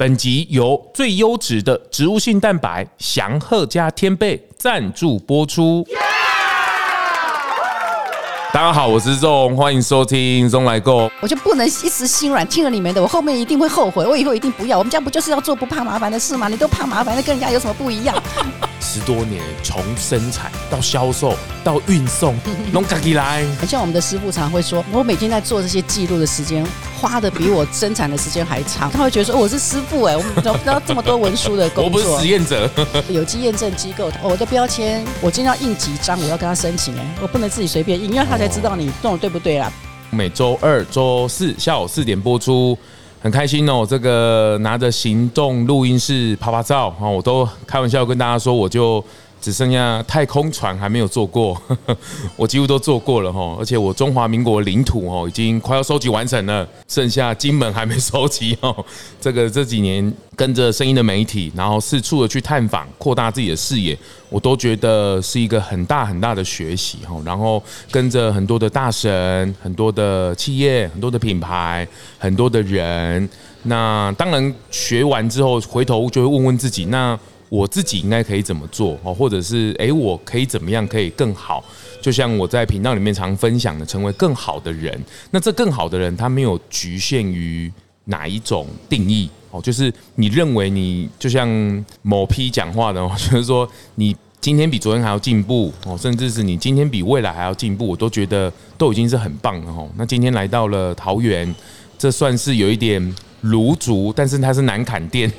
本集由最优质的植物性蛋白祥鹤加天贝赞助播出。大家好，我是钟欢迎收听 ZONG 咙来购。我就不能一时心软，听了你们的，我后面一定会后悔，我以后一定不要。我们家不就是要做不怕麻烦的事吗？你都怕麻烦，那跟人家有什么不一样？十多年，从生产到销售到运送，弄自己来。很像我们的师傅常会说，我每天在做这些记录的时间，花的比我生产的时间还长。他会觉得说，我是师傅哎，我们怎么知道这么多文书的工作？我不是实验者。有机验证机构，我的标签，我今天要印几张，我要跟他申请哎，我不能自己随便印，因为他才知道你弄的对不对啊。每周二、周四下午四点播出。很开心哦，这个拿着行动录音室拍拍照啊，我都开玩笑跟大家说，我就。只剩下太空船还没有坐过，我几乎都坐过了哈，而且我中华民国领土哦已经快要收集完成了，剩下金门还没收集哦。这个这几年跟着声音的媒体，然后四处的去探访，扩大自己的视野，我都觉得是一个很大很大的学习哈。然后跟着很多的大神、很多的企业、很多的品牌、很多的人，那当然学完之后回头就会问问自己那。我自己应该可以怎么做哦，或者是诶，我可以怎么样可以更好？就像我在频道里面常分享的，成为更好的人。那这更好的人，他没有局限于哪一种定义哦，就是你认为你就像某批讲话的，就是说你今天比昨天还要进步哦，甚至是你今天比未来还要进步，我都觉得都已经是很棒了哦。那今天来到了桃园，这算是有一点。芦竹，但是它是南崁店，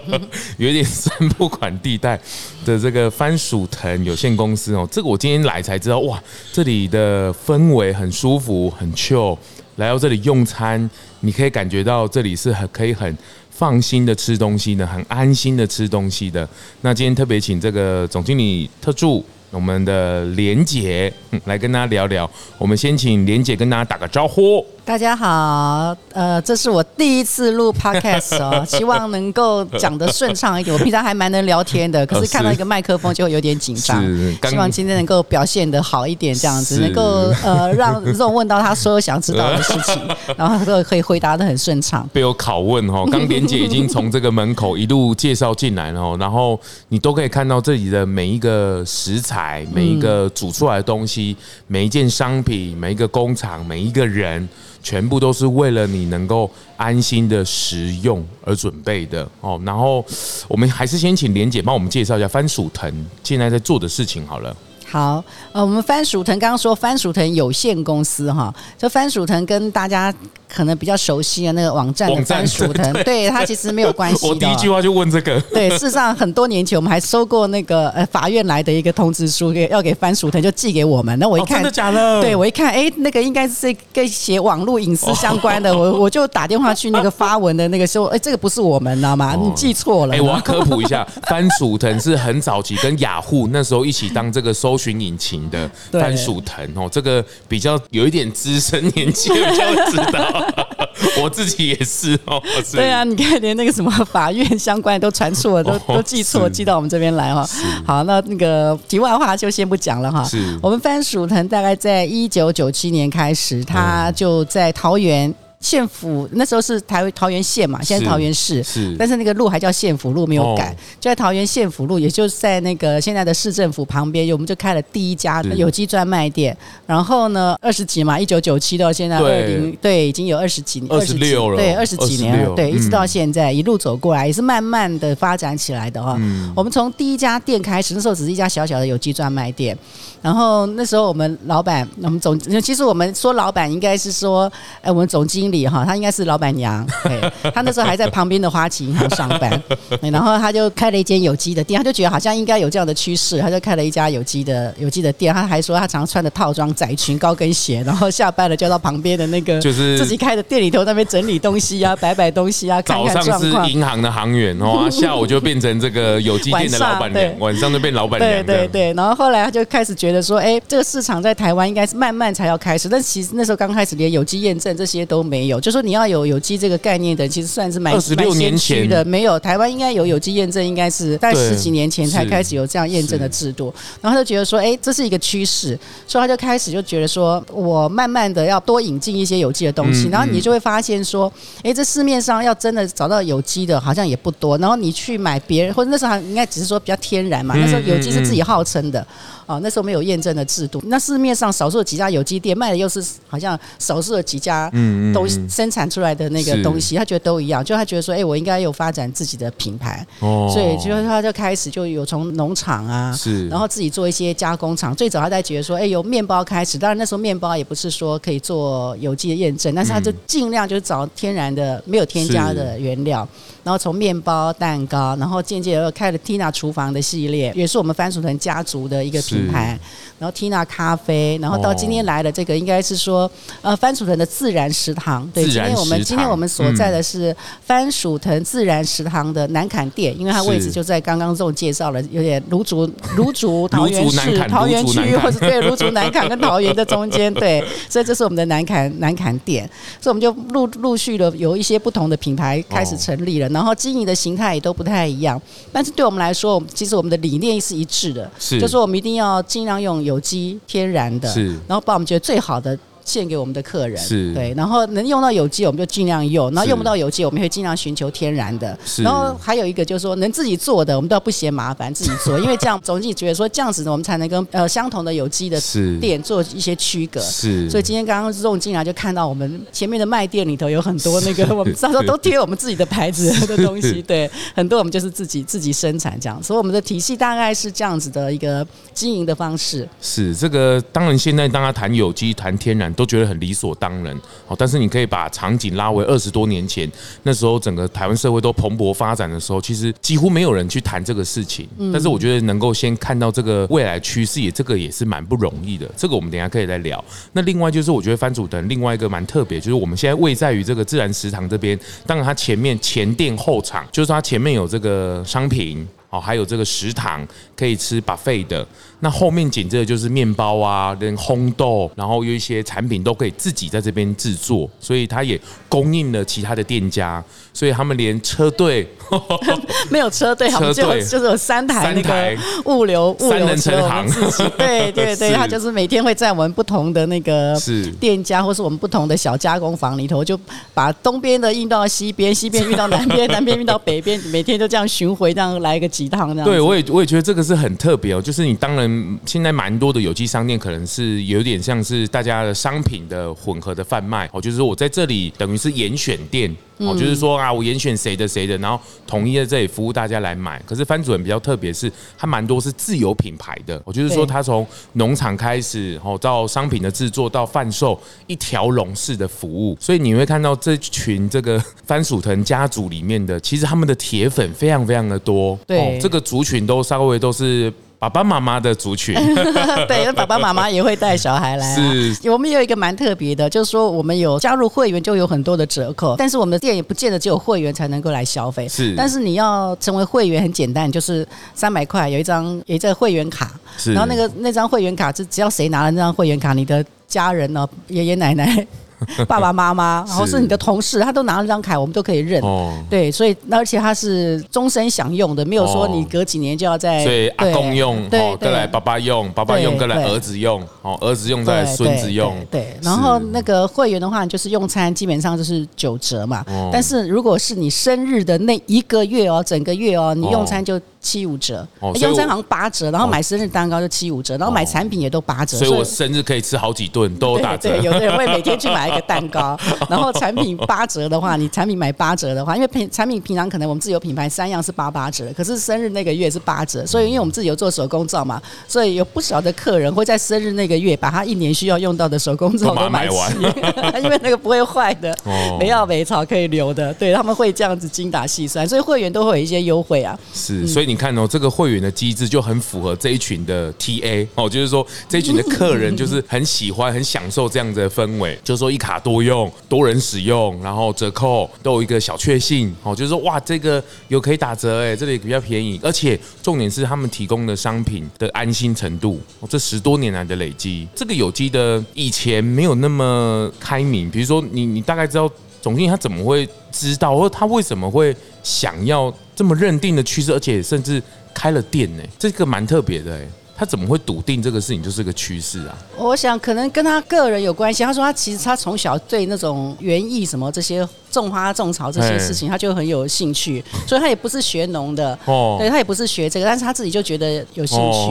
有一点三不管地带的这个番薯藤有限公司哦。这个我今天来才知道，哇，这里的氛围很舒服，很 chill。来到这里用餐，你可以感觉到这里是很可以很放心的吃东西的，很安心的吃东西的。那今天特别请这个总经理特助。我们的莲姐来跟大家聊聊，我们先请莲姐跟大家打个招呼。大家好，呃，这是我第一次录 podcast 哦，希望能够讲得顺畅一点。我平常还蛮能聊天的，可是看到一个麦克风就会有点紧张。希望今天能够表现得好一点，这样子能够呃让这种问到他所有想知道的事情，然后都可以回答得很顺畅。被我拷问哦，刚莲姐已经从这个门口一路介绍进来了，然后你都可以看到这里的每一个食材。每一个煮出来的东西，每一件商品，每一个工厂，每一个人，全部都是为了你能够安心的食用而准备的哦。然后，我们还是先请莲姐帮我们介绍一下番薯藤现在在做的事情好了。好，呃，我们番薯藤刚刚说番薯藤有限公司哈，这番薯藤跟大家可能比较熟悉的那个网站的番薯藤，对它其实没有关系。我第一句话就问这个。对，事实上很多年前我们还收过那个呃法院来的一个通知书，给要给番薯藤就寄给我们。那我一看，真的假的？对，我一看，哎，那个应该是跟写网络隐私相关的，我我就打电话去那个发文的那个说，哎，这个不是我们，知道吗？你记错了。哎，我要科普一下，番薯藤是很早期跟雅虎那时候一起当这个搜寻引擎的番薯藤哦，这个比较有一点资深年纪的比较知道。我自己也是哦，对啊，你看连那个什么法院相关的都传错了，都都记错，记到我们这边来哈。好，那那个题外话就先不讲了哈。是，我们番薯藤大概在一九九七年开始，它就在桃园。县府那时候是台桃园县嘛，现在是桃园市，是，但是那个路还叫县府路，没有改，就在桃园县府路，也就是在那个现在的市政府旁边，我们就开了第一家有机专卖店。然后呢，二十几嘛，一九九七到现在二零，对，已经有二十几年，二十六了，对，二十几年了，对，一直到现在一路走过来，也是慢慢的发展起来的哈。我们从第一家店开始，那时候只是一家小小的有机专卖店，然后那时候我们老板，我们总，其实我们说老板应该是说，哎，我们总经。哈，他应该是老板娘，他那时候还在旁边的花旗银行上班，然后他就开了一间有机的店，他就觉得好像应该有这样的趋势，他就开了一家有机的有机的店。他还说他常常穿的套装、窄裙、高跟鞋，然后下班了就到旁边的那个就是自己开的店里头那边整理东西啊，摆摆东西啊，看看状况。早上是银行的行员哦，下午就变成这个有机店的老板娘，晚上就变老板娘。对对对，然后后来他就开始觉得说，哎，这个市场在台湾应该是慢慢才要开始，但其实那时候刚开始连有机验证这些都没。没有。就说你要有有机这个概念的，其实算是蛮二十六年前的。没有，台湾应该有有机验证，应该是在十几年前才开始有这样验证的制度。然后他就觉得说，哎，这是一个趋势，所以他就开始就觉得说，我慢慢的要多引进一些有机的东西。然后你就会发现说，哎，这市面上要真的找到有机的，好像也不多。然后你去买别人，或者那时候还应该只是说比较天然嘛，那时候有机是自己号称的。哦，那时候没有验证的制度，那市面上少数的几家有机店卖的又是好像少数的几家东西生产出来的那个东西，他觉得都一样，就他觉得说，哎，我应该有发展自己的品牌，哦。所以就是他就开始就有从农场啊，是，然后自己做一些加工厂。最早他在觉得说，哎，由面包开始，当然那时候面包也不是说可以做有机的验证，但是他就尽量就是找天然的、没有添加的原料，然后从面包、蛋糕，然后渐渐又开了 Tina 厨房的系列，也是我们番薯藤家族的一个。品牌，然后 Tina 咖啡，然后到今天来的这个应该是说，呃，番薯藤的自然食堂。对，今天我们今天我们所在的是番薯藤自然食堂的南坎店，因为它位置就在刚刚这种介绍了，有点芦竹 芦竹桃园市桃园区，或者对芦竹南坎跟桃园的中间，对，所以这是我们的南坎南坎店，所以我们就陆陆续的有一些不同的品牌开始成立了，然后经营的形态也都不太一样，但是对我们来说，其实我们的理念是一致的，是，就是我们一定要。要尽量用有机、天然的，是，然后把我们觉得最好的。献给我们的客人，是对，然后能用到有机，我们就尽量用；然后用不到有机，我们会尽量寻求天然的。是然后还有一个就是说，能自己做的，我们都要不嫌麻烦，自己做，因为这样总经理觉得说这样子呢，我们才能跟呃 相同的有机的店做一些区隔。是，所以今天刚刚这进来就看到我们前面的卖店里头有很多那个我们上头都贴我们自己的牌子的 东西，对，很多我们就是自己自己生产这样，所以我们的体系大概是这样子的一个经营的方式。是这个，当然现在大家谈有机、谈天然。都觉得很理所当然，好，但是你可以把场景拉回二十多年前，那时候整个台湾社会都蓬勃发展的时候，其实几乎没有人去谈这个事情。但是我觉得能够先看到这个未来趋势，也这个也是蛮不容易的。这个我们等一下可以再聊。那另外就是我觉得番薯等另外一个蛮特别，就是我们现在位在于这个自然食堂这边，当然它前面前店后厂，就是它前面有这个商品。哦，还有这个食堂可以吃 buffet 的，那后面紧接着就是面包啊，跟烘豆，然后有一些产品都可以自己在这边制作，所以它也供应了其他的店家，所以他们连车队 没有车队，他们就就是有三台那个物流物流车，行，对对对，他就是每天会在我们不同的那个店家，或是我们不同的小加工房里头，就把东边的运到西边，西边运到南边，南边运到北边，每天就这样巡回，这样来一个。几趟这样，对我也我也觉得这个是很特别哦。就是你当然现在蛮多的有机商店，可能是有点像是大家的商品的混合的贩卖哦。就是说我在这里等于是严选店哦，就是说啊，我严选谁的谁的，然后统一在这里服务大家来买。可是番主任比较特别，是他蛮多是自有品牌的。我就是说，他从农场开始哦，到商品的制作到贩售，一条龙式的服务。所以你会看到这群这个番薯藤家族里面的，其实他们的铁粉非常非常的多。对。这个族群都稍微都是爸爸妈妈的族群，对，那爸爸妈妈也会带小孩来啊。是，我们有一个蛮特别的，就是说我们有加入会员就有很多的折扣，但是我们的店也不见得只有会员才能够来消费。是，但是你要成为会员很简单，就是三百块有一张有一张会员卡，是，然后那个那张会员卡是只要谁拿了那张会员卡，你的家人呢，爷爷奶奶。爸爸妈妈，然后是你的同事，他都拿了张卡，我们都可以认。哦，对，所以而且他是终身享用的，没有说你隔几年就要再。所以阿公用，哦，再来爸爸用，爸爸用，再来儿子用，哦，儿子用再来孙子用。对，然后那个会员的话，就是用餐基本上就是九折嘛。但是如果是你生日的那一个月哦，整个月哦，你用餐就。七五折，用餐好像八折，然后买生日蛋糕就七五折，然后买产品也都八折，所以我生日可以吃好几顿都打折。对，有的人会每天去买一个蛋糕，然后产品八折的话，你产品买八折的话，因为平产品平常可能我们自有品牌三样是八八折，可是生日那个月是八折，所以因为我们自己有做手工皂嘛，所以有不少的客人会在生日那个月把他一年需要用到的手工皂都买完，因为那个不会坏的，没药没草可以留的，对他们会这样子精打细算，所以会员都会有一些优惠啊。是，所以。你看哦，这个会员的机制就很符合这一群的 TA 哦，就是说这一群的客人就是很喜欢、很享受这样子的氛围，就是说一卡多用、多人使用，然后折扣都有一个小确幸哦，就是说哇，这个有可以打折哎，这里比较便宜，而且重点是他们提供的商品的安心程度，这十多年来的累积，这个有机的以前没有那么开明，比如说你你大概知道总经理他怎么会知道，或者他为什么会想要这么认定的趋势，而且甚至开了店呢？这个蛮特别的哎。他怎么会笃定这个事情就是个趋势啊？我想可能跟他个人有关系。他说他其实他从小对那种园艺什么这些种花种草这些事情，他就很有兴趣。所以他也不是学农的哦，对他也不是学这个，但是他自己就觉得有兴趣。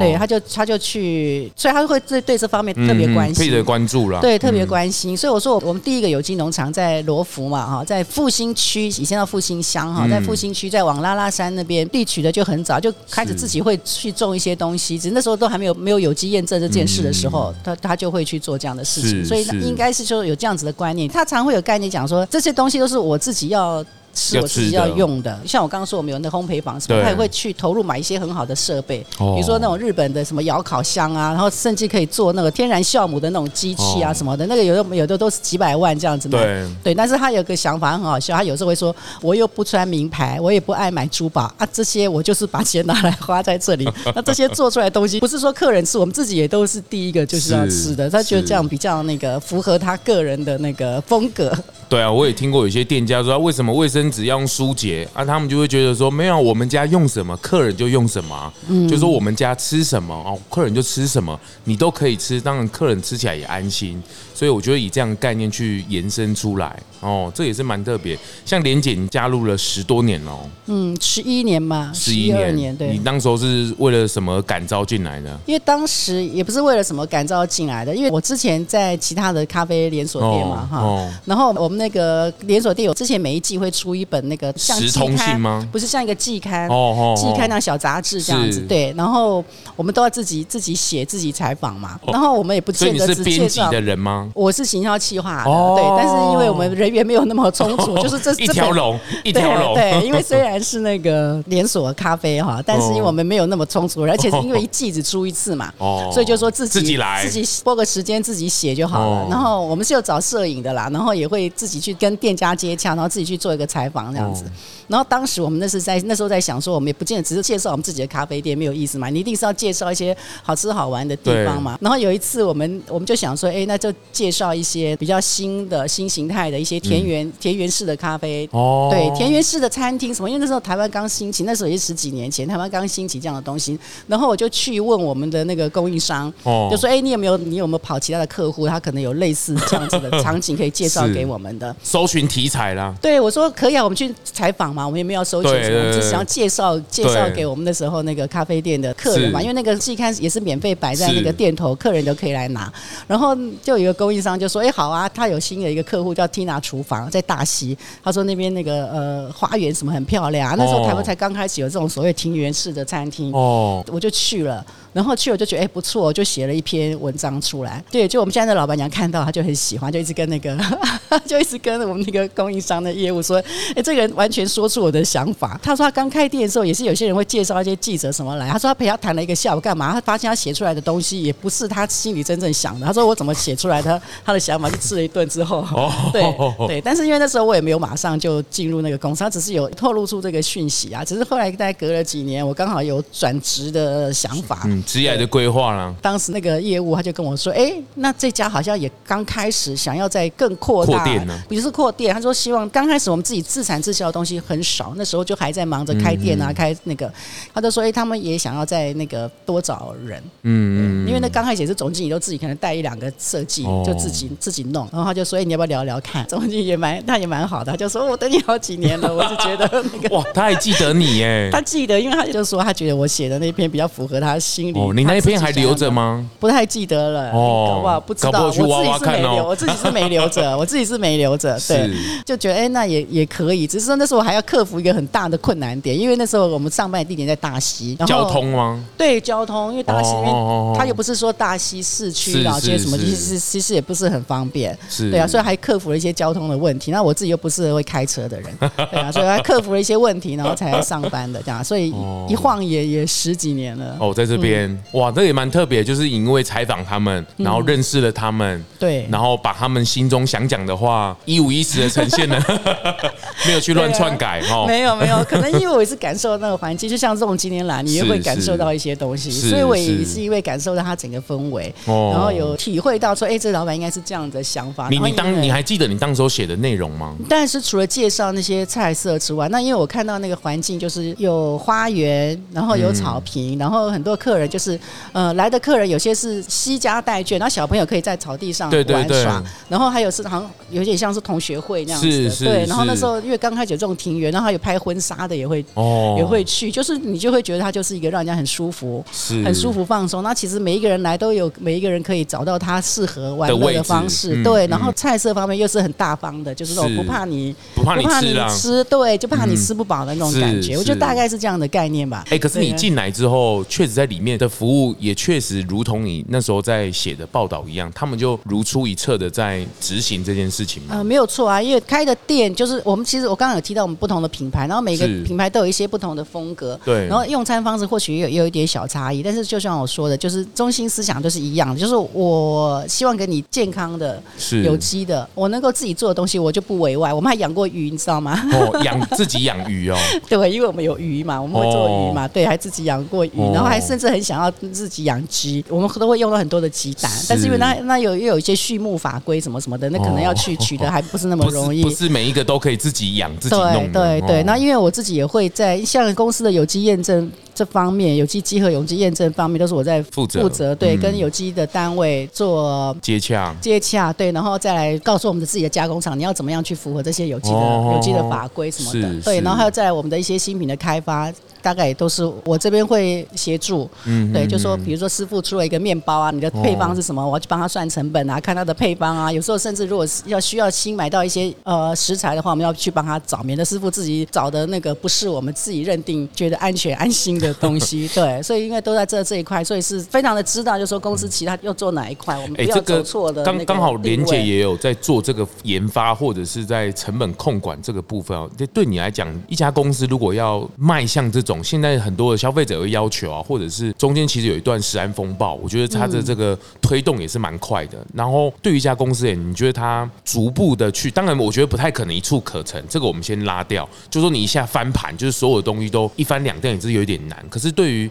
对，他就他就去，所以他会对对这方面特别关心，特别关注了。对，特别关心。所以我说我们第一个有机农场在罗浮嘛哈，在复兴区，以前叫复兴乡哈，在复兴区，在往拉拉山那边地取的就很早，就开始自己会去种一些东西。只是那时候都还没有没有有机验证这件事的时候，他他就会去做这样的事情，所以应该是说有这样子的观念。他常会有概念讲说，这些东西都是我自己要。是我自己要用的，像我刚刚说，我们有那烘焙坊，什么他也会去投入买一些很好的设备，比如说那种日本的什么窑烤箱啊，然后甚至可以做那个天然酵母的那种机器啊什么的，那个有的有的都是几百万这样子的。对对，但是他有个想法很好笑，他有时候会说，我又不穿名牌，我也不爱买珠宝啊，这些我就是把钱拿来花在这里。那这些做出来的东西，不是说客人吃，我们自己也都是第一个就是要吃的。他觉得这样比较那个符合他个人的那个风格。对啊，我也听过有些店家说，为什么卫生纸要用舒洁啊？他们就会觉得说，没有，我们家用什么，客人就用什么，嗯，就说我们家吃什么哦，客人就吃什么，你都可以吃，当然客人吃起来也安心。所以我觉得以这样的概念去延伸出来哦，这也是蛮特别。像莲姐，你加入了十多年了，嗯，十一年嘛，十一年，对。你当时候是为了什么感召进来的？因为当时也不是为了什么感召进来的，因为我之前在其他的咖啡连锁店嘛，哈，然后我们那个连锁店有之前每一季会出一本那个像季刊吗？不是像一个季刊哦，季刊那小杂志这样子，对。然后我们都要自己自己写、自己采访嘛。然后我们也不见得是编辑的人吗？我是行销企划的，对，但是因为我们人员没有那么充足，就是这一条龙，一条龙，对，因为虽然是那个 连锁咖啡哈，但是因为我们没有那么充足，而且是因为一季只出一次嘛，哦。所以就说自己自己来，自己拨个时间自己写就好了。然后我们是有找摄影的啦，然后也会自己去跟店家接洽，然后自己去做一个采访这样子。然后当时我们那是在那时候在想说，我们也不见得只是介绍我们自己的咖啡店没有意思嘛，你一定是要介绍一些好吃好玩的地方嘛。然后有一次我们我们就想说，哎，那就介绍一些比较新的新形态的一些田园田园式的咖啡。哦，对，田园式的餐厅什么？因为那时候台湾刚兴起，那时候也是十几年前，台湾刚兴起这样的东西。然后我就去问我们的那个供应商，就说，哎，你有没有你有没有跑其他的客户，他可能有类似这样子的场景可以介绍给我们的？搜寻题材啦。对，我说可以啊，我们去采访嘛，我们也没有收钱。对对对对，我们只想要介绍介绍给我们那时候那个咖啡店的客人嘛，因为那个季刊也是免费摆在那个店头，客人都可以来拿。然后就有一个供应商就说：“哎，好啊，他有新的一个客户叫 Tina 厨房，在大溪。他说那边那个呃花园什么很漂亮啊。那时候台湾才刚开始有这种所谓庭园式的餐厅，哦，我就去了。”然后去我就觉得哎不错，就写了一篇文章出来。对，就我们现在的老板娘看到，她就很喜欢，就一直跟那个，就一直跟我们那个供应商的业务说，哎，这个人完全说出我的想法。他说他刚开店的时候，也是有些人会介绍一些记者什么来。他说他陪他谈了一个下午，干嘛？他发现他写出来的东西也不是他心里真正想的。他说我怎么写出来的？他的想法就吃了一顿之后，对对。但是因为那时候我也没有马上就进入那个公司，他只是有透露出这个讯息啊。只是后来大概隔了几年，我刚好有转职的想法。职业的规划了。当时那个业务他就跟我说：“哎，那这家好像也刚开始想要在更扩大，比如是扩店。他说希望刚开始我们自己自产自销的东西很少，那时候就还在忙着开店啊，开那个。他就说：哎，他们也想要在那个多找人，嗯嗯，因为那刚开始也是总经理都自己可能带一两个设计，就自己自己弄。然后他就说：哎，你要不要聊聊看？总经理也蛮他也蛮好的，他就说：我等你好几年了，我就觉得那个 哇，他还记得你哎，他记得，因为他就说他觉得我写的那篇比较符合他心里。你那篇还留着吗？不太记得了，哦，哇不知道，我自己是没留，我自己是没留着，我自己是没留留着，对，就觉得哎、欸，那也也可以。只是说那时候我还要克服一个很大的困难点，因为那时候我们上班的地点在大溪，交通吗？对，交通，因为大溪因为它又不是说大溪市区老街什么，其实其实也不是很方便，是。对啊，所以还克服了一些交通的问题。那我自己又不是会开车的人，对啊，所以还克服了一些问题，然后才来上班的这样。所以一晃也也十几年了。哦，在这边、嗯、哇，这也蛮特别，就是因为采访他们，然后认识了他们，对、嗯，然后把他们心中想讲的话一五一十的呈现了，没有去乱篡改哈、啊。没有没有，可能因为我也是感受那个环境，就像这种今天来，你也会感受到一些东西，所以我也是。因为感受到他整个氛围，然后有体会到说，哎，这老板应该是这样的想法。你你当你还记得你当时候写的内容吗？但是除了介绍那些菜色之外，那因为我看到那个环境就是有花园，然后有草坪，嗯、然后很多客人就是呃来的客人有些是西家带眷，然后小朋友可以在草地上玩耍，然后还有是好像有点像是同学会那样子的，是是对。然后那时候因为刚开始有这种庭园，然后还有拍婚纱的也会哦也会去，就是你就会觉得它就是一个让人家很舒服、很舒服放松。那其实每一个人来都有每一个人可以找到他适合玩乐的方式，嗯、对。然后菜色方面又是很大方的，就是说不怕你不怕你吃，吃，对，就怕你吃不饱的那种感觉。我觉得大概是这样的概念吧。哎，可是你进来之后，确实在里面的服务也确实如同你那时候在写的报道一样，他们就如出一辙的在执行这件事情吗？呃，没有错啊，因为开的店就是我们其实我刚刚有提到我们不同的品牌，然后每个品牌都有一些不同的风格，对。然后用餐方式或许也有有一点小差异，但是就像我说的，就是中心思想都是一样的，就是我希望给你健康的、是有机的，我能够自己做的东西，我就不委外。我们还养过鱼，你知道吗？哦，养自己养鱼哦。对，因为我们有鱼嘛，我们会做鱼嘛，对，还自己养过鱼，然后还甚至很想要自己养鸡，我们都会用到很多的鸡蛋，但是因为那那有又有一些畜牧法规什么什么的，那可能要去取得还不是那么容易，不是每一个都可以自己养自己弄。对对对，那因为我自己也会在像公司的有机验证。这方面有机稽核、有机验证方面都是我在负责，负责对，跟有机的单位做接洽，接洽对，然后再来告诉我们的自己的加工厂，你要怎么样去符合这些有机的、有机的法规什么的，对，然后还有再来我们的一些新品的开发。大概也都是我这边会协助，嗯，对，就说比如说师傅出了一个面包啊，你的配方是什么？我要去帮他算成本啊，看他的配方啊。有时候甚至如果是要需要新买到一些呃食材的话，我们要去帮他找，免得师傅自己找的那个不是我们自己认定觉得安全安心的东 西。对，所以因为都在这这一块，所以是非常的知道，就是说公司其他又做哪一块，我们不要走错的。刚刚好连姐也有在做这个研发或者是在成本控管这个部分哦。这对你来讲，一家公司如果要迈向这种。现在很多的消费者会要求啊，或者是中间其实有一段食安风暴，我觉得它的这个推动也是蛮快的。然后对于一家公司，你觉得它逐步的去，当然我觉得不太可能一蹴可成，这个我们先拉掉。就说你一下翻盘，就是所有的东西都一翻两掉，也是有点难。可是对于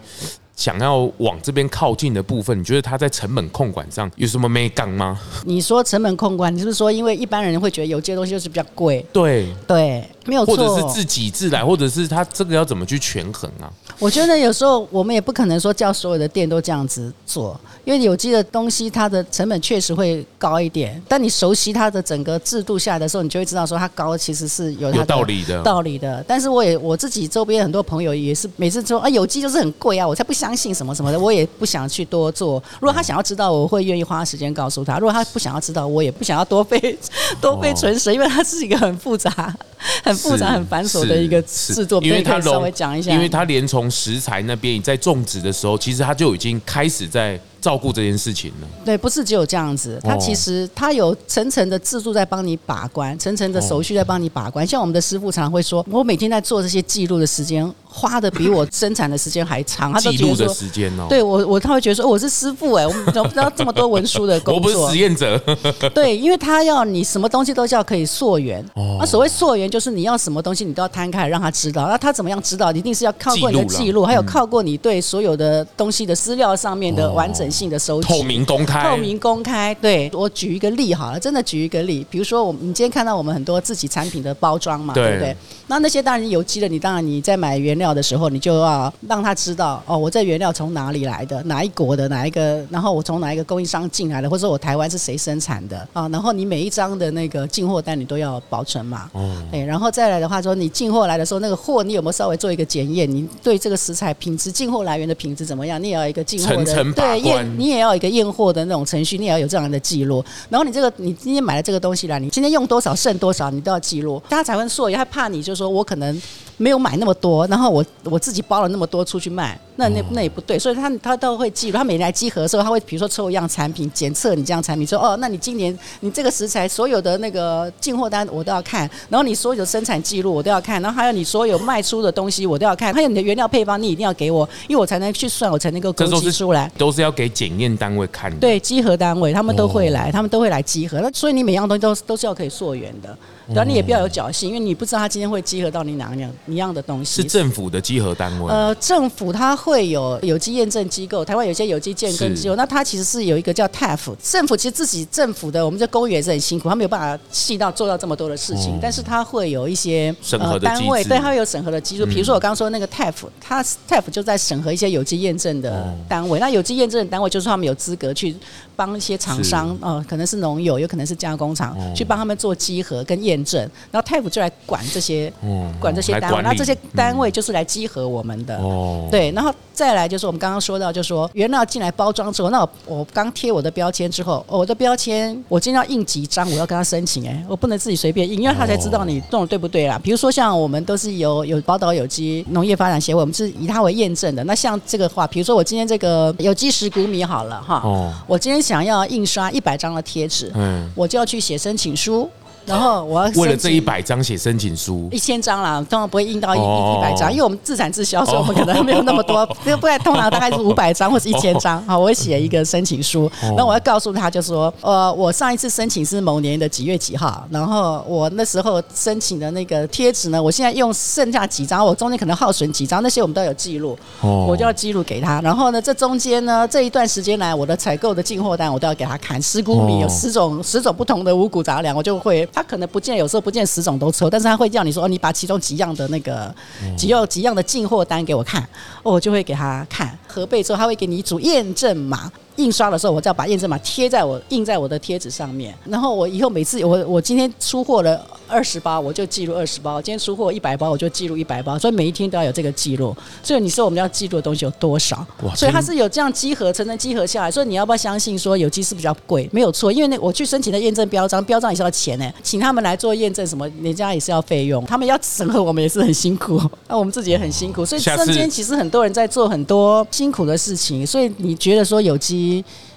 想要往这边靠近的部分，你觉得它在成本控管上有什么没杠吗？你说成本控管，你是不是说因为一般人会觉得有些东西就是比较贵？对对，没有错。或者是自给自来，或者是他这个要怎么去权衡啊？我觉得有时候我们也不可能说叫所有的店都这样子做，因为有机的东西它的成本确实会高一点。但你熟悉它的整个制度下来的时候，你就会知道说它高其实是有它的道理的。道理的。但是我也我自己周边很多朋友也是每次说啊有机就是很贵啊，我才不相。相信什么什么的，我也不想去多做。如果他想要知道，我会愿意花时间告诉他；如果他不想要知道，我也不想要多费 多费唇舌，因为他是一个很复杂、很复杂、很繁琐的一个制作。因为它稍微讲一下，因为它连从食材那边在种植的时候，其实它就已经开始在。照顾这件事情了？对，不是只有这样子，他其实他有层层的制度在帮你把关，层层的手续在帮你把关。像我们的师傅常常会说，我每天在做这些记录的时间，花的比我生产的时间还长。他都记录的时间哦，对我我他会觉得说，我是师傅哎，我怎么不知道这么多文书的 工作？我不是实验者。对，因为他要你什么东西都叫可以溯源。那所谓溯源，就是你要什么东西，你都要摊开让他知道。那他怎么样知道？一定是要靠过你的记录，还有靠过你对所有的东西的资料上面的完整性的收集。透明公开，透明公开。对，我举一个例好了，真的举一个例，比如说我们，你今天看到我们很多自己产品的包装嘛，对不对？那那些当然有机的，你当然你在买原料的时候，你就要让他知道哦，我这原料从哪里来的，哪一国的，哪一个，然后我从哪一个供应商进来的，或者说我台湾是谁生产的啊？然后你每一张的那个进货单你都要保存嘛，哦，哎，然后再来的话说，你进货来的时候，那个货你有没有稍微做一个检验？你对这个食材品质、进货来源的品质怎么样？你也要一个进货的对验，你也要一个验货的那种程序，你也要有这样的记录。然后你这个你今天买了这个东西来，你今天用多少剩多少，你都要记录。他才会说，他怕你就说我可能。没有买那么多，然后我我自己包了那么多出去卖，那那那也不对，所以他他都会记录，他每年来集合的时候，他会比如说抽一样产品检测你这样产品，说哦，那你今年你这个食材所有的那个进货单我都要看，然后你所有的生产记录我都要看，然后还有你所有卖出的东西我都要看，还有你的原料配方你一定要给我，因为我才能去算，我才能够勾稽出来，都是要给检验单位看的。对，集合单位他们都会来，他们都会来集合，那所以你每样东西都都是要可以溯源的。然后你也不要有侥幸，因为你不知道他今天会集合到你哪样一样的东西。是政府的稽核单位。呃，政府它会有有机验证机构，台湾有些有机鉴证机构，那它其实是有一个叫 TAF。政府其实自己政府的，我们这公务员也是很辛苦，他没有办法细到做到这么多的事情，嗯、但是它会有一些审核的单位，对，它会有审核的机制。比如说我刚刚说那个 TAF，它 TAF 就在审核一些有机验证的单位。那有机验证的单位就是他们有资格去帮一些厂商，哦、呃，可能是农友，有可能是加工厂，去帮他们做稽核跟验证，然后 TAF。就来管这些，管这些单位，那这些单位就是来集合我们的哦，对，然后再来就是我们刚刚说到，就是说原料进来包装之后，那我我刚贴我的标签之后，我的标签我今天要印几张，我要跟他申请，哎，我不能自己随便印，因为他才知道你弄的对不对啦。比如说像我们都是有有宝岛有机农业发展协会，我们是以它为验证的。那像这个话，比如说我今天这个有机十谷米好了哈，我今天想要印刷一百张的贴纸，嗯，我就要去写申请书。然后我要为了这一百张写申请书，一千张啦，通常不会印到一一百张，因为我们自产自销，所以我们可能没有那么多，不然通常大概是五百张或是一千张。好，我会写一个申请书，那我要告诉他，就说，呃，我上一次申请是某年的几月几号，然后我那时候申请的那个贴纸呢，我现在用剩下几张，我中间可能耗损几张，那些我们都有记录，我就要记录给他。然后呢，这中间呢，这一段时间来，我的采购的进货单我都要给他看，十谷米有十种十种不同的五谷杂粮，我就会。他可能不见，有时候不见十种都抽，但是他会叫你说，哦，你把其中几样的那个几样几样的进货单给我看，哦，我就会给他看核备之后，他会给你一组验证码。印刷的时候，我就要把验证码贴在我印在我的贴纸上面，然后我以后每次我我今天出货了二十包，我就记录二十包；今天出货一百包，我就记录一百包。所以每一天都要有这个记录。所以你说我们要记录的东西有多少？所以它是有这样集合层层集合下来。所以你要不要相信说有机是比较贵？没有错，因为那我去申请的验证标章，标章也是要钱呢。请他们来做验证什么，人家也是要费用，他们要审核我们也是很辛苦，那 我们自己也很辛苦。所以中间其实很多人在做很多辛苦的事情。所以你觉得说有机？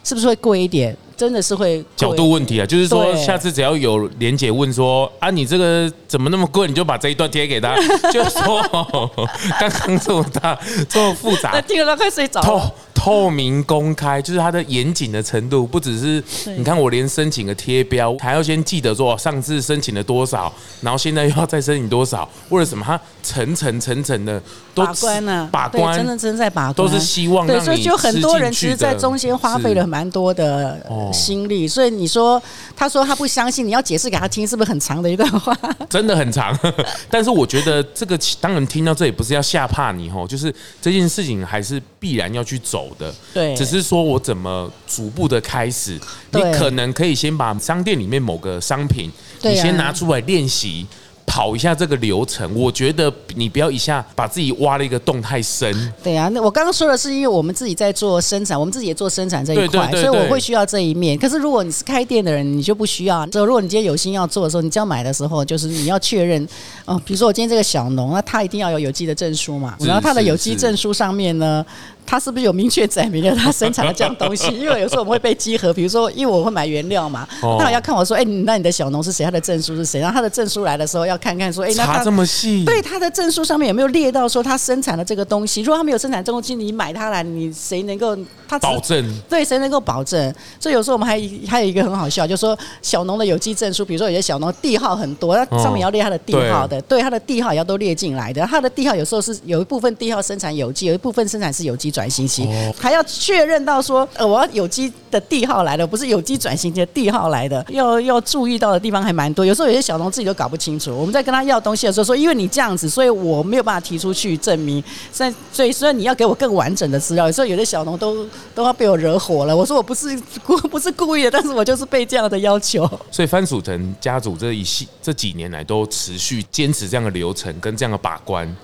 是不是会贵一点？真的是会角度问题啊，就是说下次只要有莲姐问说啊，你这个怎么那么贵？你就把这一段贴给他，就说刚刚这么大这么复杂，听了都快睡着了。透明公开，就是它的严谨的程度，不只是你看我连申请个贴标，还要先记得说上次申请了多少，然后现在又要再申请多少，为了什么？它层层层层的都把关呢、啊？把关，真的真的在把关，都是希望对，所以就很多人其实，在中间花费了蛮多的心力。所以你说，他说他不相信，你要解释给他听，是不是很长的一段话？真的很长。但是我觉得这个当然听到这里不是要吓怕你哦，就是这件事情还是必然要去走。的，对，只是说我怎么逐步的开始，你可能可以先把商店里面某个商品，你先拿出来练习。跑一下这个流程，我觉得你不要一下把自己挖了一个洞太深。对啊，那我刚刚说的是因为我们自己在做生产，我们自己也做生产这一块，所以我会需要这一面。可是如果你是开店的人，你就不需要。就如果你今天有心要做的时候，你就要买的时候，就是你要确认哦。比如说我今天这个小农，那他一定要有有机的证书嘛。然后他的有机证书上面呢，他是不是有明确载明了他生产的这样东西？因为有时候我们会被稽核，比如说因为我会买原料嘛，那我要看我说，哎，那你的小农是谁？他的证书是谁？然后他的证书来的时候要看看说，哎，那他这么细，对他的证书上面有没有列到说他生产的这个东西？如果他没有生产这东西，你买它来，你谁能够他保证？对，谁能够保证？所以有时候我们还还有一个很好笑，就是说小农的有机证书，比如说有些小农地号很多，他上面要列他的地号的，对他的地号也要都列进来的。他的地号有时候是有一部分地号生产有机，有一部分生产是有机机转型期，还要确认到说，呃，我要有机的地号来的，不是有机转型期的地号来的，要要注意到的地方还蛮多。有时候有些小农自己都搞不清楚。我们在跟他要东西的时候说，因为你这样子，所以我没有办法提出去证明。所以，所以，所以你要给我更完整的资料。有时候有些小农都 都要被我惹火了。我说我不是故不是故意的，但是我就是被这样的要求。所以番薯藤家族这一系这几年来都持续坚持这样的流程跟这样的把关。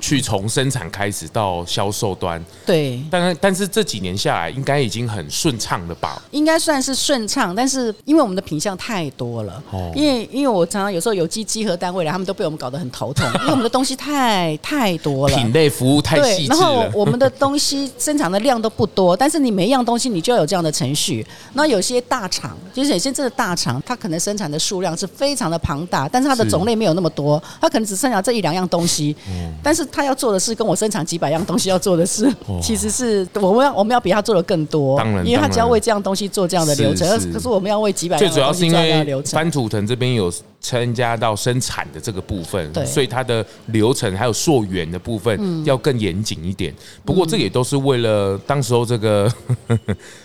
去从生产开始到销售端，对，但但是这几年下来，应该已经很顺畅了吧？应该算是顺畅，但是因为我们的品相太多了，哦，因为因为我常常有时候有机集合单位来，他们都被我们搞得很头痛，因为我们的东西太太多了，品类服务太细致。然后我们的东西生产的量都不多，但是你每一样东西你就要有这样的程序。那有些大厂，就是有些这个大厂，它可能生产的数量是非常的庞大，但是它的种类没有那么多，它可能只剩下这一两样东西，嗯，但是。他要做的事跟我生产几百样东西要做的事，其实是我们要我们要比他做的更多。当然，因为他只要为这样东西做这样的流程，可是我们要为几百。最主要是因为班图腾这边有参加到生产的这个部分，对，所以它的流程还有溯源的部分要更严谨一点。不过这也都是为了当时候这个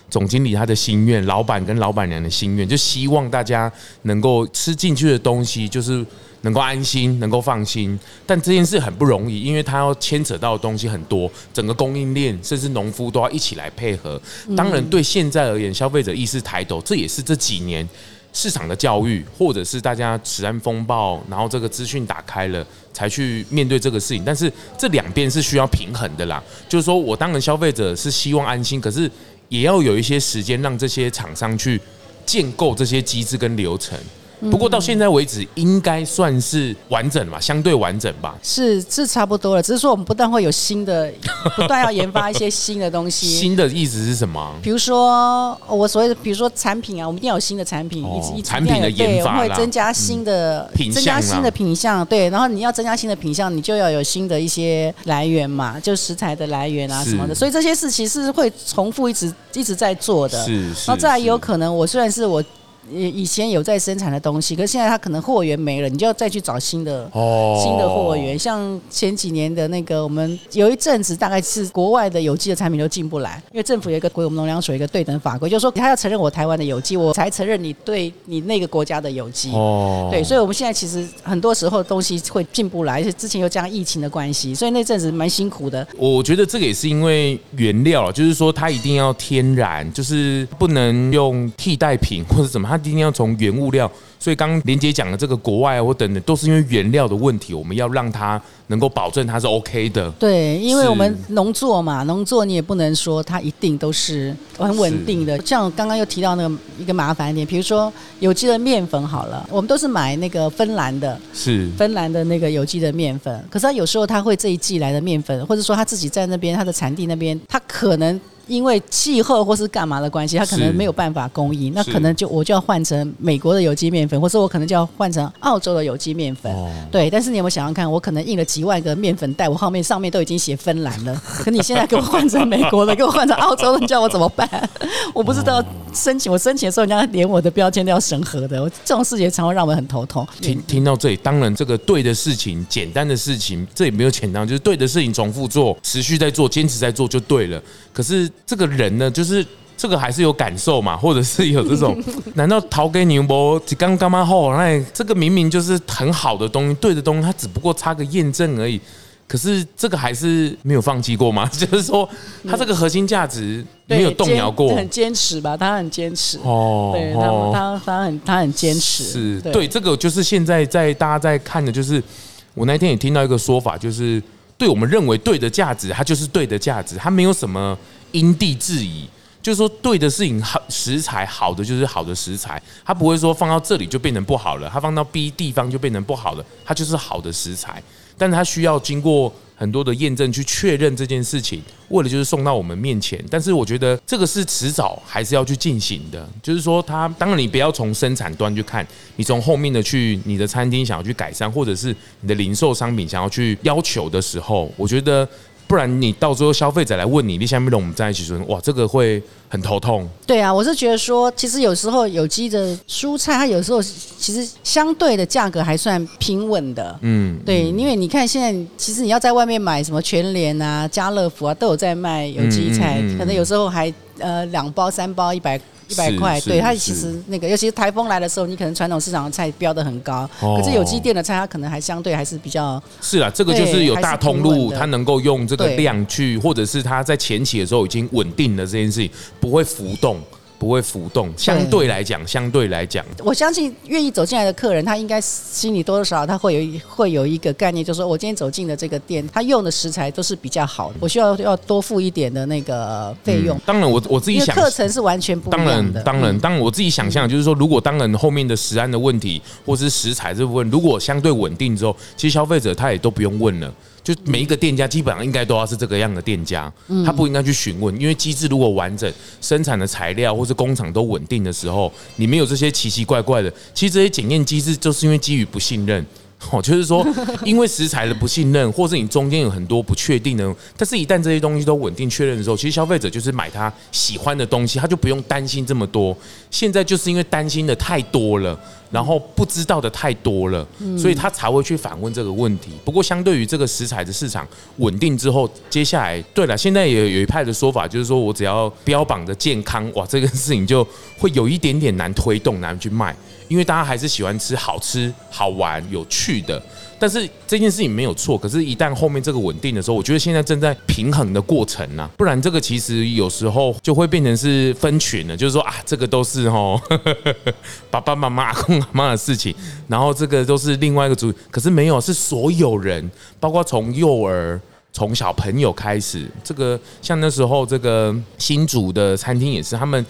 总经理他的心愿，老板跟老板娘的心愿，就希望大家能够吃进去的东西就是。能够安心，能够放心，但这件事很不容易，因为它要牵扯到的东西很多，整个供应链甚至农夫都要一起来配合。当然，对现在而言，消费者意识抬头，这也是这几年市场的教育，或者是大家食安风暴，然后这个资讯打开了，才去面对这个事情。但是这两边是需要平衡的啦，就是说我当然消费者是希望安心，可是也要有一些时间让这些厂商去建构这些机制跟流程。不过到现在为止，应该算是完整吧，相对完整吧。是是差不多了，只是说我们不断会有新的，不断要研发一些新的东西。新的意思是什么？比如说我所谓的，比如说产品啊，我们一定要有新的产品，一直一直产品的研发，我们会增加新的品项，增加新的品相。对，然后你要增加新的品相，你就要有新的一些来源嘛，就食材的来源啊什么的。所以这些事情是会重复一直一直在做的。是，然后再来也有可能，我虽然是我。以以前有在生产的东西，可是现在它可能货源没了，你就要再去找新的哦新的货源。像前几年的那个，我们有一阵子大概是国外的有机的产品都进不来，因为政府有一个归我们农粮署一个对等法规，就是说他要承认我台湾的有机，我才承认你对你那个国家的有机。哦，对，所以我们现在其实很多时候东西会进不来，而且之前又加上疫情的关系，所以那阵子蛮辛苦的。我觉得这个也是因为原料，就是说它一定要天然，就是不能用替代品或者怎么，它。一定要从原物料，所以刚刚连姐讲的这个国外啊，或等等，都是因为原料的问题，我们要让它能够保证它是 OK 的。对，因为我们农作嘛，农作你也不能说它一定都是很稳定的。像刚刚又提到那个一个麻烦点，比如说有机的面粉好了，我们都是买那个芬兰的，是芬兰的那个有机的面粉，可是它有时候它会这一季来的面粉，或者说他自己在那边它的产地那边，它可能。因为气候或是干嘛的关系，它可能没有办法供应，那可能就我就要换成美国的有机面粉，或者我可能就要换成澳洲的有机面粉。哦、对，但是你有没有想想看，我可能印了几万个面粉袋，我后面上面都已经写芬兰了，可你现在给我换成美国的，给我换成澳洲的，你叫我怎么办？我不知道申请，我申请的时候人家连我的标签都要审核的，这种事情常会让我们很头痛。听听到这里，当然这个对的事情，简单的事情，这也没有简单，就是对的事情重复做，持续在做，坚持在做就对了。可是这个人呢，就是这个还是有感受嘛，或者是有这种？难道逃给你不刚刚刚后？那这个明明就是很好的东西，对的东西，它只不过差个验证而已。可是这个还是没有放弃过吗？就是说，他这个核心价值没有动摇过，很坚持吧？他很坚持哦，对，他他他很他很坚持。是对这个，就是现在在大家在看的，就是我那天也听到一个说法，就是。对我们认为对的价值，它就是对的价值，它没有什么因地制宜。就是说，对的事情好，食材好的就是好的食材，它不会说放到这里就变成不好了，它放到 B 地方就变成不好了，它就是好的食材，但是它需要经过。很多的验证去确认这件事情，为了就是送到我们面前。但是我觉得这个是迟早还是要去进行的。就是说，它当然你不要从生产端去看，你从后面的去你的餐厅想要去改善，或者是你的零售商品想要去要求的时候，我觉得不然你到时候消费者来问你，你下面跟我们在一起说，哇，这个会很头痛。对啊，我是觉得说，其实有时候有机的蔬菜，它有时候其实相对的价格还算平稳的。嗯，对，因为你看现在，其实你要在外面买什么全联啊、家乐福啊，都有在卖有机菜，可能有时候还呃两包三包一百。一百块，对它其实那个，尤其是台风来的时候，你可能传统市场的菜标的很高，哦、可是有机店的菜，它可能还相对还是比较。是啊，这个就是有大通路，它能够用这个量去，或者是它在前期的时候已经稳定了这件事情，不会浮动。不会浮动，相对来讲，相对来讲，我相信愿意走进来的客人，他应该心里多多少少他会有会有一个概念，就是说我今天走进的这个店，他用的食材都是比较好的，我需要要多付一点的那个费用。嗯、当然我，我我自己想，课程是完全不。当然，当然，当然，我自己想象就是说，如果当然后面的食安的问题，或是食材这部分，如果相对稳定之后，其实消费者他也都不用问了。就每一个店家基本上应该都要是这个样的店家，他不应该去询问，因为机制如果完整，生产的材料或是工厂都稳定的时候，你没有这些奇奇怪怪的，其实这些检验机制就是因为基于不信任。哦，就是说，因为食材的不信任，或是你中间有很多不确定的，但是一旦这些东西都稳定确认的时候，其实消费者就是买他喜欢的东西，他就不用担心这么多。现在就是因为担心的太多了，然后不知道的太多了，所以他才会去反问这个问题。不过，相对于这个食材的市场稳定之后，接下来，对了，现在也有一派的说法，就是说我只要标榜的健康，哇，这个事情就会有一点点难推动，难去卖。因为大家还是喜欢吃好吃、好玩、有趣的，但是这件事情没有错。可是，一旦后面这个稳定的时候，我觉得现在正在平衡的过程呢、不然，这个其实有时候就会变成是分群了，就是说啊，这个都是哦，爸爸妈妈、阿公阿妈的事情，然后这个都是另外一个组。可是没有，是所有人，包括从幼儿、从小朋友开始，这个像那时候这个新竹的餐厅也是他们。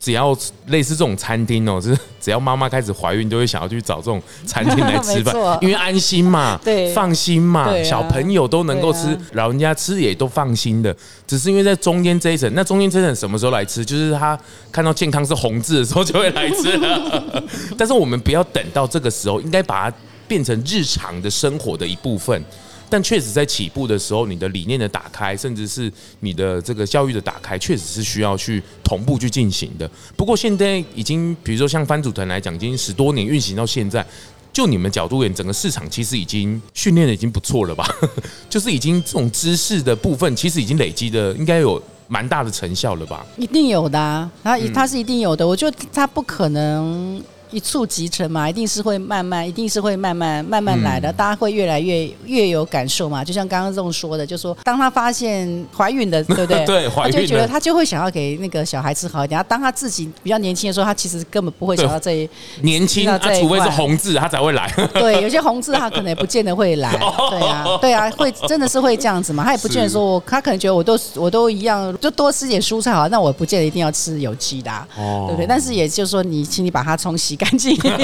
只要类似这种餐厅哦，就 是只要妈妈开始怀孕，都会想要去找这种餐厅来吃饭，因为安心嘛，对，放心嘛，小朋友都能够吃，老人家吃也都放心的。只是因为在中间这一层，那中间这一层什么时候来吃？就是他看到健康是红字的时候就会来吃了。但是我们不要等到这个时候，应该把它变成日常的生活的一部分。但确实在起步的时候，你的理念的打开，甚至是你的这个教育的打开，确实是需要去同步去进行的。不过现在已经，比如说像番组团来讲，已经十多年运行到现在，就你们角度而言，整个市场其实已经训练的已经不错了吧？就是已经这种知识的部分，其实已经累积的应该有蛮大的成效了吧？一定有的啊，它它是一定有的。我觉得它不可能。一触即成嘛，一定是会慢慢，一定是会慢慢慢慢来的，大家会越来越越有感受嘛。就像刚刚这种说的，就说当他发现怀孕的，对不对？对，怀孕他就觉得他就会想要给那个小孩吃好一点。当他自己比较年轻的时候，他其实根本不会想到这一年轻，他除非是红字，他才会来。对，有些红字他可能也不见得会来。对啊，对啊，会真的是会这样子嘛？他也不见得说我，他可能觉得我都我都一样，就多吃点蔬菜好，那我不见得一定要吃有机的，对不对？但是也就是说，你请你把它冲洗干净一点，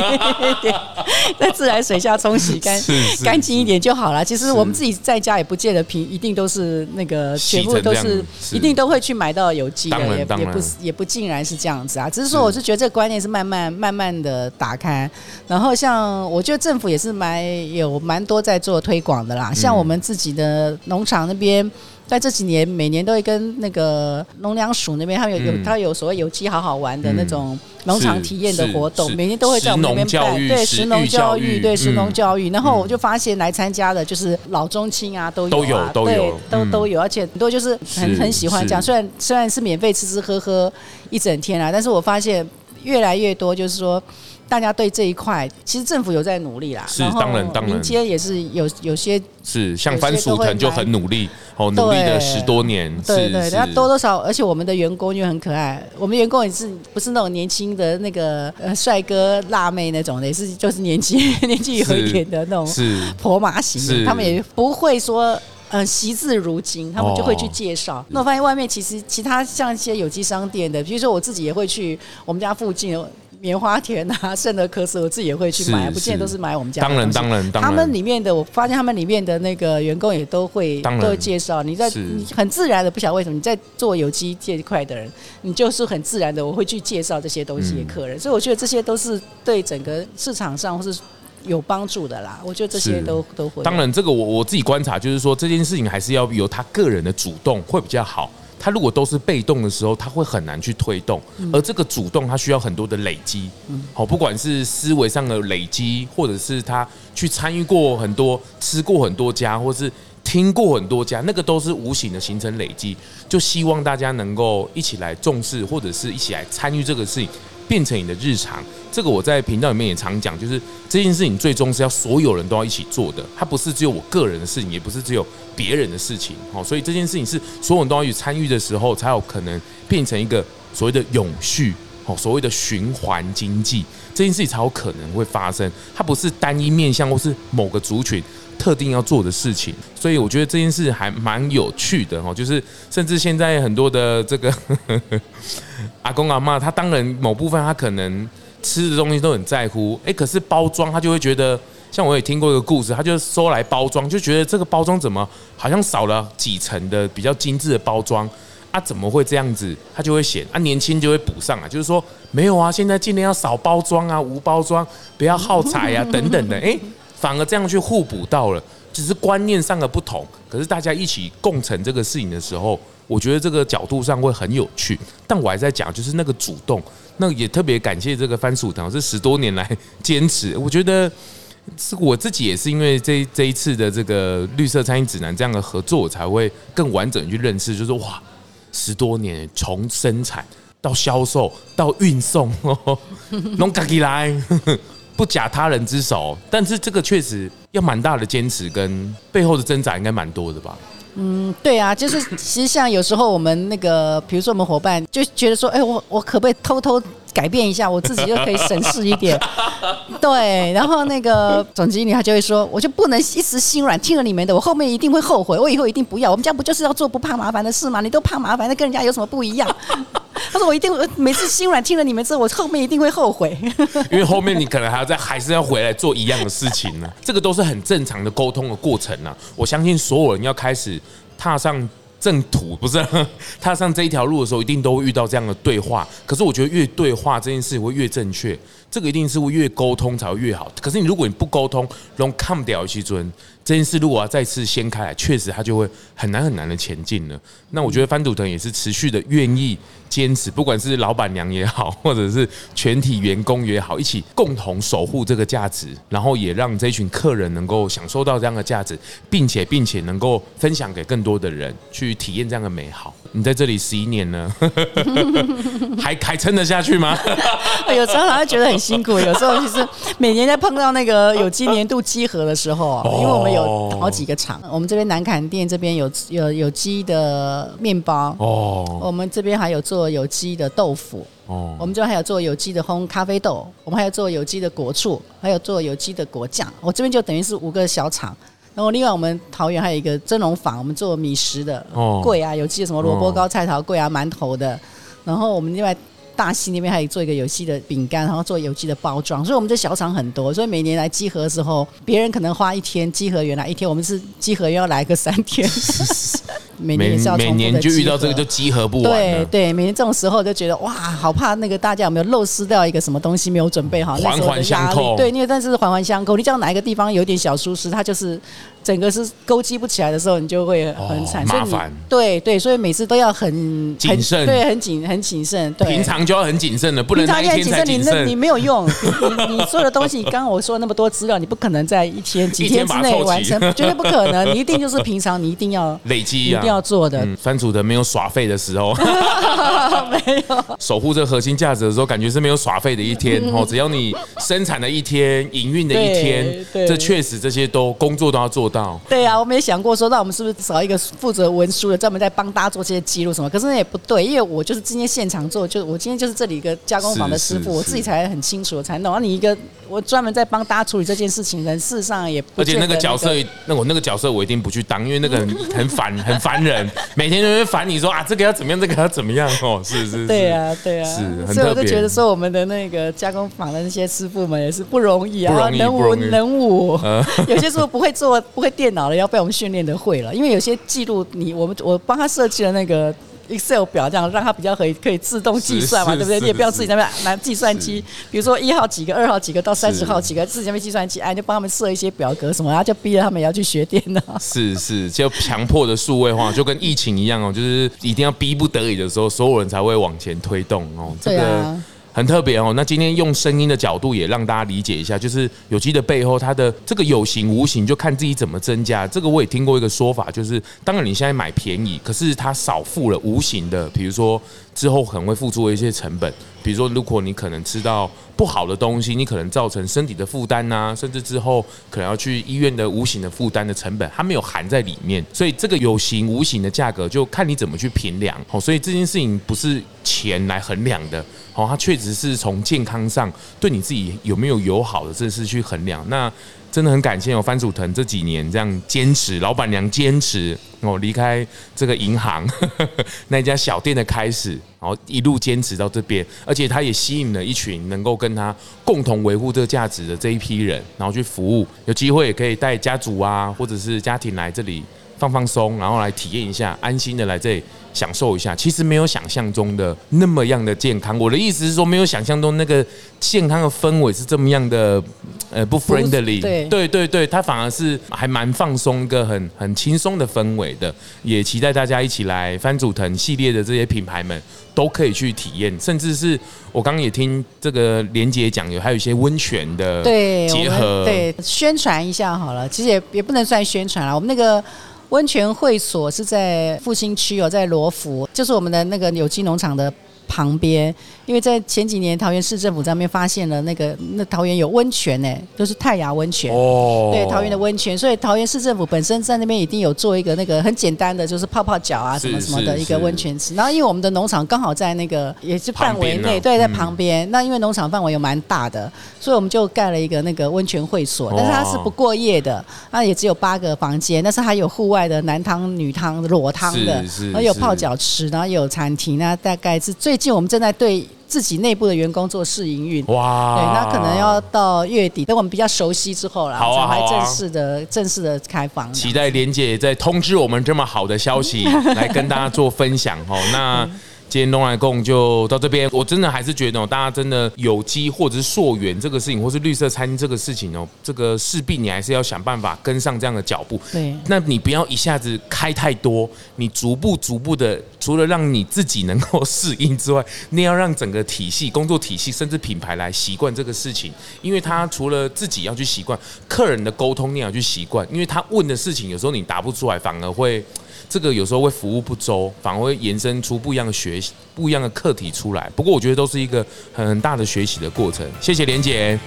在自来水下冲洗干干净一点就好了。其实我们自己在家也不见得平，一定都是那个全部都是一定都会去买到有机的，也也不也不尽然是这样子啊。只是说，我是觉得这个观念是慢慢慢慢的打开。然后像我觉得政府也是蛮有蛮多在做推广的啦。像我们自己的农场那边。在这几年，每年都会跟那个农粮署那边，他们有有他有所谓有机好好玩的那种农场体验的活动，每年都会在我们那边办。对，食农教育，对，食农教育。然后我就发现来参加的，就是老中青啊，都有啊，对，都都有，而且很多就是很很喜欢这样。虽然虽然是免费吃吃喝喝一整天啊，但是我发现越来越多，就是说。大家对这一块，其实政府有在努力啦。是，当然，当然，民间也是有有些是像番薯藤就很努力，哦，努力了十多年。对对，那多多少，而且我们的员工又很可爱。我们员工也是不是那种年轻的那个呃帅哥辣妹那种的，也是就是年纪 年纪有一点的那种是婆妈型的，他们也不会说嗯惜字如金，他们就会去介绍。那我发现外面其实其他像一些有机商店的，比如说我自己也会去我们家附近。棉花田啊，圣德克斯，我自己也会去买，不见得都是买我们家的。当然，当然，当然。他们里面的，我发现他们里面的那个员工也都会都会介绍。你在你很自然的，不晓得为什么你在做有机这一块的人，你就是很自然的，我会去介绍这些东西给客人。所以我觉得这些都是对整个市场上或是有帮助的啦。我觉得这些都都会。当然，这个我我自己观察，就是说这件事情还是要由他个人的主动会比较好。他如果都是被动的时候，他会很难去推动。而这个主动，他需要很多的累积。好，不管是思维上的累积，或者是他去参与过很多、吃过很多家，或是听过很多家，那个都是无形的形成累积。就希望大家能够一起来重视，或者是一起来参与这个事情。变成你的日常，这个我在频道里面也常讲，就是这件事情最终是要所有人都要一起做的，它不是只有我个人的事情，也不是只有别人的事情，好，所以这件事情是所有人都要去参与的时候，才有可能变成一个所谓的永续，好，所谓的循环经济，这件事情才有可能会发生，它不是单一面向或是某个族群。特定要做的事情，所以我觉得这件事还蛮有趣的哦。就是甚至现在很多的这个 阿公阿妈，他当然某部分他可能吃的东西都很在乎，哎，可是包装他就会觉得，像我也听过一个故事，他就收来包装，就觉得这个包装怎么好像少了几层的比较精致的包装啊？怎么会这样子？他就会嫌啊，年轻就会补上啊，就是说没有啊，现在尽量要少包装啊，无包装，不要耗材啊，等等的，哎。反而这样去互补到了，只是观念上的不同。可是大家一起共成这个事情的时候，我觉得这个角度上会很有趣。但我还在讲，就是那个主动，那也特别感谢这个番薯藤这十多年来坚持。我觉得是我自己也是因为这这一次的这个绿色餐饮指南这样的合作，才会更完整去认识，就是哇，十多年从生产到销售到运送，弄卡起来。不假他人之手，但是这个确实要蛮大的坚持跟背后的挣扎，应该蛮多的吧？嗯，对啊，就是其实像有时候我们那个，比如说我们伙伴就觉得说，哎，我我可不可以偷偷改变一下，我自己就可以省事一点？对，然后那个总经理他就会说，我就不能一时心软，听了你们的，我后面一定会后悔，我以后一定不要。我们家不就是要做不怕麻烦的事吗？你都怕麻烦，那跟人家有什么不一样？他说：“我一定每次心软听了你们之后，我后面一定会后悔，因为后面你可能还要再还是要回来做一样的事情呢。这个都是很正常的沟通的过程呢。我相信所有人要开始踏上正途，不是 踏上这一条路的时候，一定都会遇到这样的对话。可是我觉得越对话这件事会越正确，这个一定是会越沟通才会越好。可是你如果你不沟通，容易看不掉其尊。”这件事如果要再次掀开来，确实它就会很难很难的前进了。那我觉得翻土腾也是持续的愿意坚持，不管是老板娘也好，或者是全体员工也好，一起共同守护这个价值，然后也让这群客人能够享受到这样的价值，并且并且能够分享给更多的人去体验这样的美好。你在这里十一年呢，还还撑得下去吗？有时候好像觉得很辛苦，有时候其实每年在碰到那个有机年度集合的时候，因为我们。有好几个厂，我们这边南坎店这边有有有机的面包哦，我们这边还有做有机的豆腐哦，我们这边还有做有机的烘咖啡豆，我们还有做有机的果醋，还有做有机的果酱。我这边就等于是五个小厂，然后另外我们桃园还有一个蒸笼坊，我们做米食的柜啊，有机的什么萝卜糕、菜桃柜啊、馒头的，然后我们另外。大溪那边还有做一个有机的饼干，然后做有机的包装，所以我们这小厂很多，所以每年来集合的时候，别人可能花一天集合，原来一天，我们是集合要来个三天。每年也是要每年就遇到这个就集合不完。对对，每年这种时候就觉得哇，好怕那个大家有没有漏失掉一个什么东西没有准备好，环环相扣。对，因为但是环环相扣，你只要哪一个地方有点小疏失，它就是整个是勾稽不起来的时候，你就会很惨，麻烦。对对，所以每次都要很谨慎，对，很谨很谨慎。对，平常就要很谨慎的，不能那一天才谨慎。你你没有用，你你所有的东西，刚刚我说那么多资料，你不可能在一天几天之内完成，绝对不可能。你一定就是平常你一定要累积，一定要做的。番薯藤没有耍废的时候，没有守护这核心价值的时候，感觉是没有耍废的一天哦。只要你生产的一天、营运的一天，这确实这些都工作都要做到。对啊，我们也想过说，那我们是不是找一个负责文书的，专门在帮大家做这些记录什么？可是那也不对，因为我就是今天现场做，就我今天就是这里一个加工坊的师傅，我自己才很清楚才弄。而你一个我专门在帮大家处理这件事情，人事实上也不。而且那个角色，那我那个角色我一定不去当，因为那个很很烦，很烦人，每天。别人会烦你说啊，这个要怎么样，这个要怎么样哦，是是是，对啊，对啊，是，所以我就觉得说，我们的那个加工坊的那些师傅们也是不容易啊，能武能武，有些时候不会做，不会电脑的，要被我们训练的会了，因为有些记录你，我们我帮他设计了那个。Excel 表，这样让它比较可以可以自动计算嘛，对不对？你也不要自己在那边拿计算机，比如说一号几个，二号几个到三十号几个，自己在那边计算机，哎，就帮他们设一些表格什么，然后就逼着他们也要去学电脑。是是，就强迫的数位化，就跟疫情一样哦，就是一定要逼不得已的时候，所有人才会往前推动哦。这个。很特别哦，那今天用声音的角度也让大家理解一下，就是有机的背后，它的这个有形无形，就看自己怎么增加。这个我也听过一个说法，就是当然你现在买便宜，可是它少付了无形的，比如说之后可能会付出一些成本，比如说如果你可能吃到不好的东西，你可能造成身体的负担呐，甚至之后可能要去医院的无形的负担的成本，它没有含在里面。所以这个有形无形的价格，就看你怎么去评量。哦，所以这件事情不是钱来衡量的。哦，它确实是从健康上对你自己有没有友好的，这是去衡量。那真的很感谢哦，番薯藤这几年这样坚持，老板娘坚持哦，离开这个银行呵呵 那家小店的开始，然后一路坚持到这边，而且他也吸引了一群能够跟他共同维护这个价值的这一批人，然后去服务。有机会也可以带家族啊，或者是家庭来这里放放松，然后来体验一下，安心的来这里。享受一下，其实没有想象中的那么样的健康。我的意思是说，没有想象中那个健康的氛围是这么样的，呃，不 friendly。对对对对，它反而是还蛮放松，一个很很轻松的氛围的。也期待大家一起来番薯藤系列的这些品牌们都可以去体验，甚至是我刚刚也听这个连姐讲有还有一些温泉的结合，对，对宣传一下好了。其实也也不能算宣传了，我们那个。温泉会所是在复兴区哦，在罗浮，就是我们的那个有机农场的旁边。因为在前几年，桃园市政府在那边发现了那个那桃园有温泉呢，就是太雅温泉。哦。对，桃园的温泉，所以桃园市政府本身在那边一定有做一个那个很简单的，就是泡泡脚啊什么什么的一个温泉池。然后因为我们的农场刚好在那个也是范围内，对，在旁边。那因为农场范围有蛮大的，所以我们就盖了一个那个温泉会所，但是它是不过夜的，那也只有八个房间，但是还有户外的男汤、女汤、裸汤的，然后有泡脚池，然后有餐厅。那大概是最近我们正在对。自己内部的员工做试营运，哇，对，那可能要到月底，等我们比较熟悉之后啦，好啊，才正式的、啊、正式的开放。期待莲姐在通知我们这么好的消息，来跟大家做分享哦。那。今天咙来共就到这边，我真的还是觉得哦，大家真的有机或者是溯源这个事情，或是绿色餐厅这个事情哦，这个势必你还是要想办法跟上这样的脚步。对，那你不要一下子开太多，你逐步逐步的，除了让你自己能够适应之外，你要让整个体系、工作体系甚至品牌来习惯这个事情，因为他除了自己要去习惯，客人的沟通你也要去习惯，因为他问的事情有时候你答不出来，反而会。这个有时候会服务不周，反而会延伸出不一样的学习、不一样的课题出来。不过我觉得都是一个很大的学习的过程。谢谢莲姐，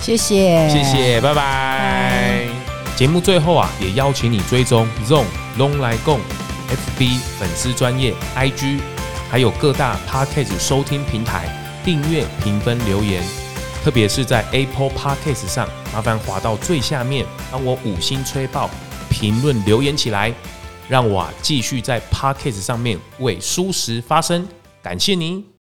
谢谢，谢谢，拜拜。节目最后啊，也邀请你追踪 ZONG 咙来共 FB 粉丝专业 IG，还有各大 Podcast 收听平台订阅、评分、留言。特别是在 Apple Podcast 上，麻烦滑到最下面，帮我五星吹爆，评论留言起来。让我继续在 Podcast 上面为舒适发声，感谢您。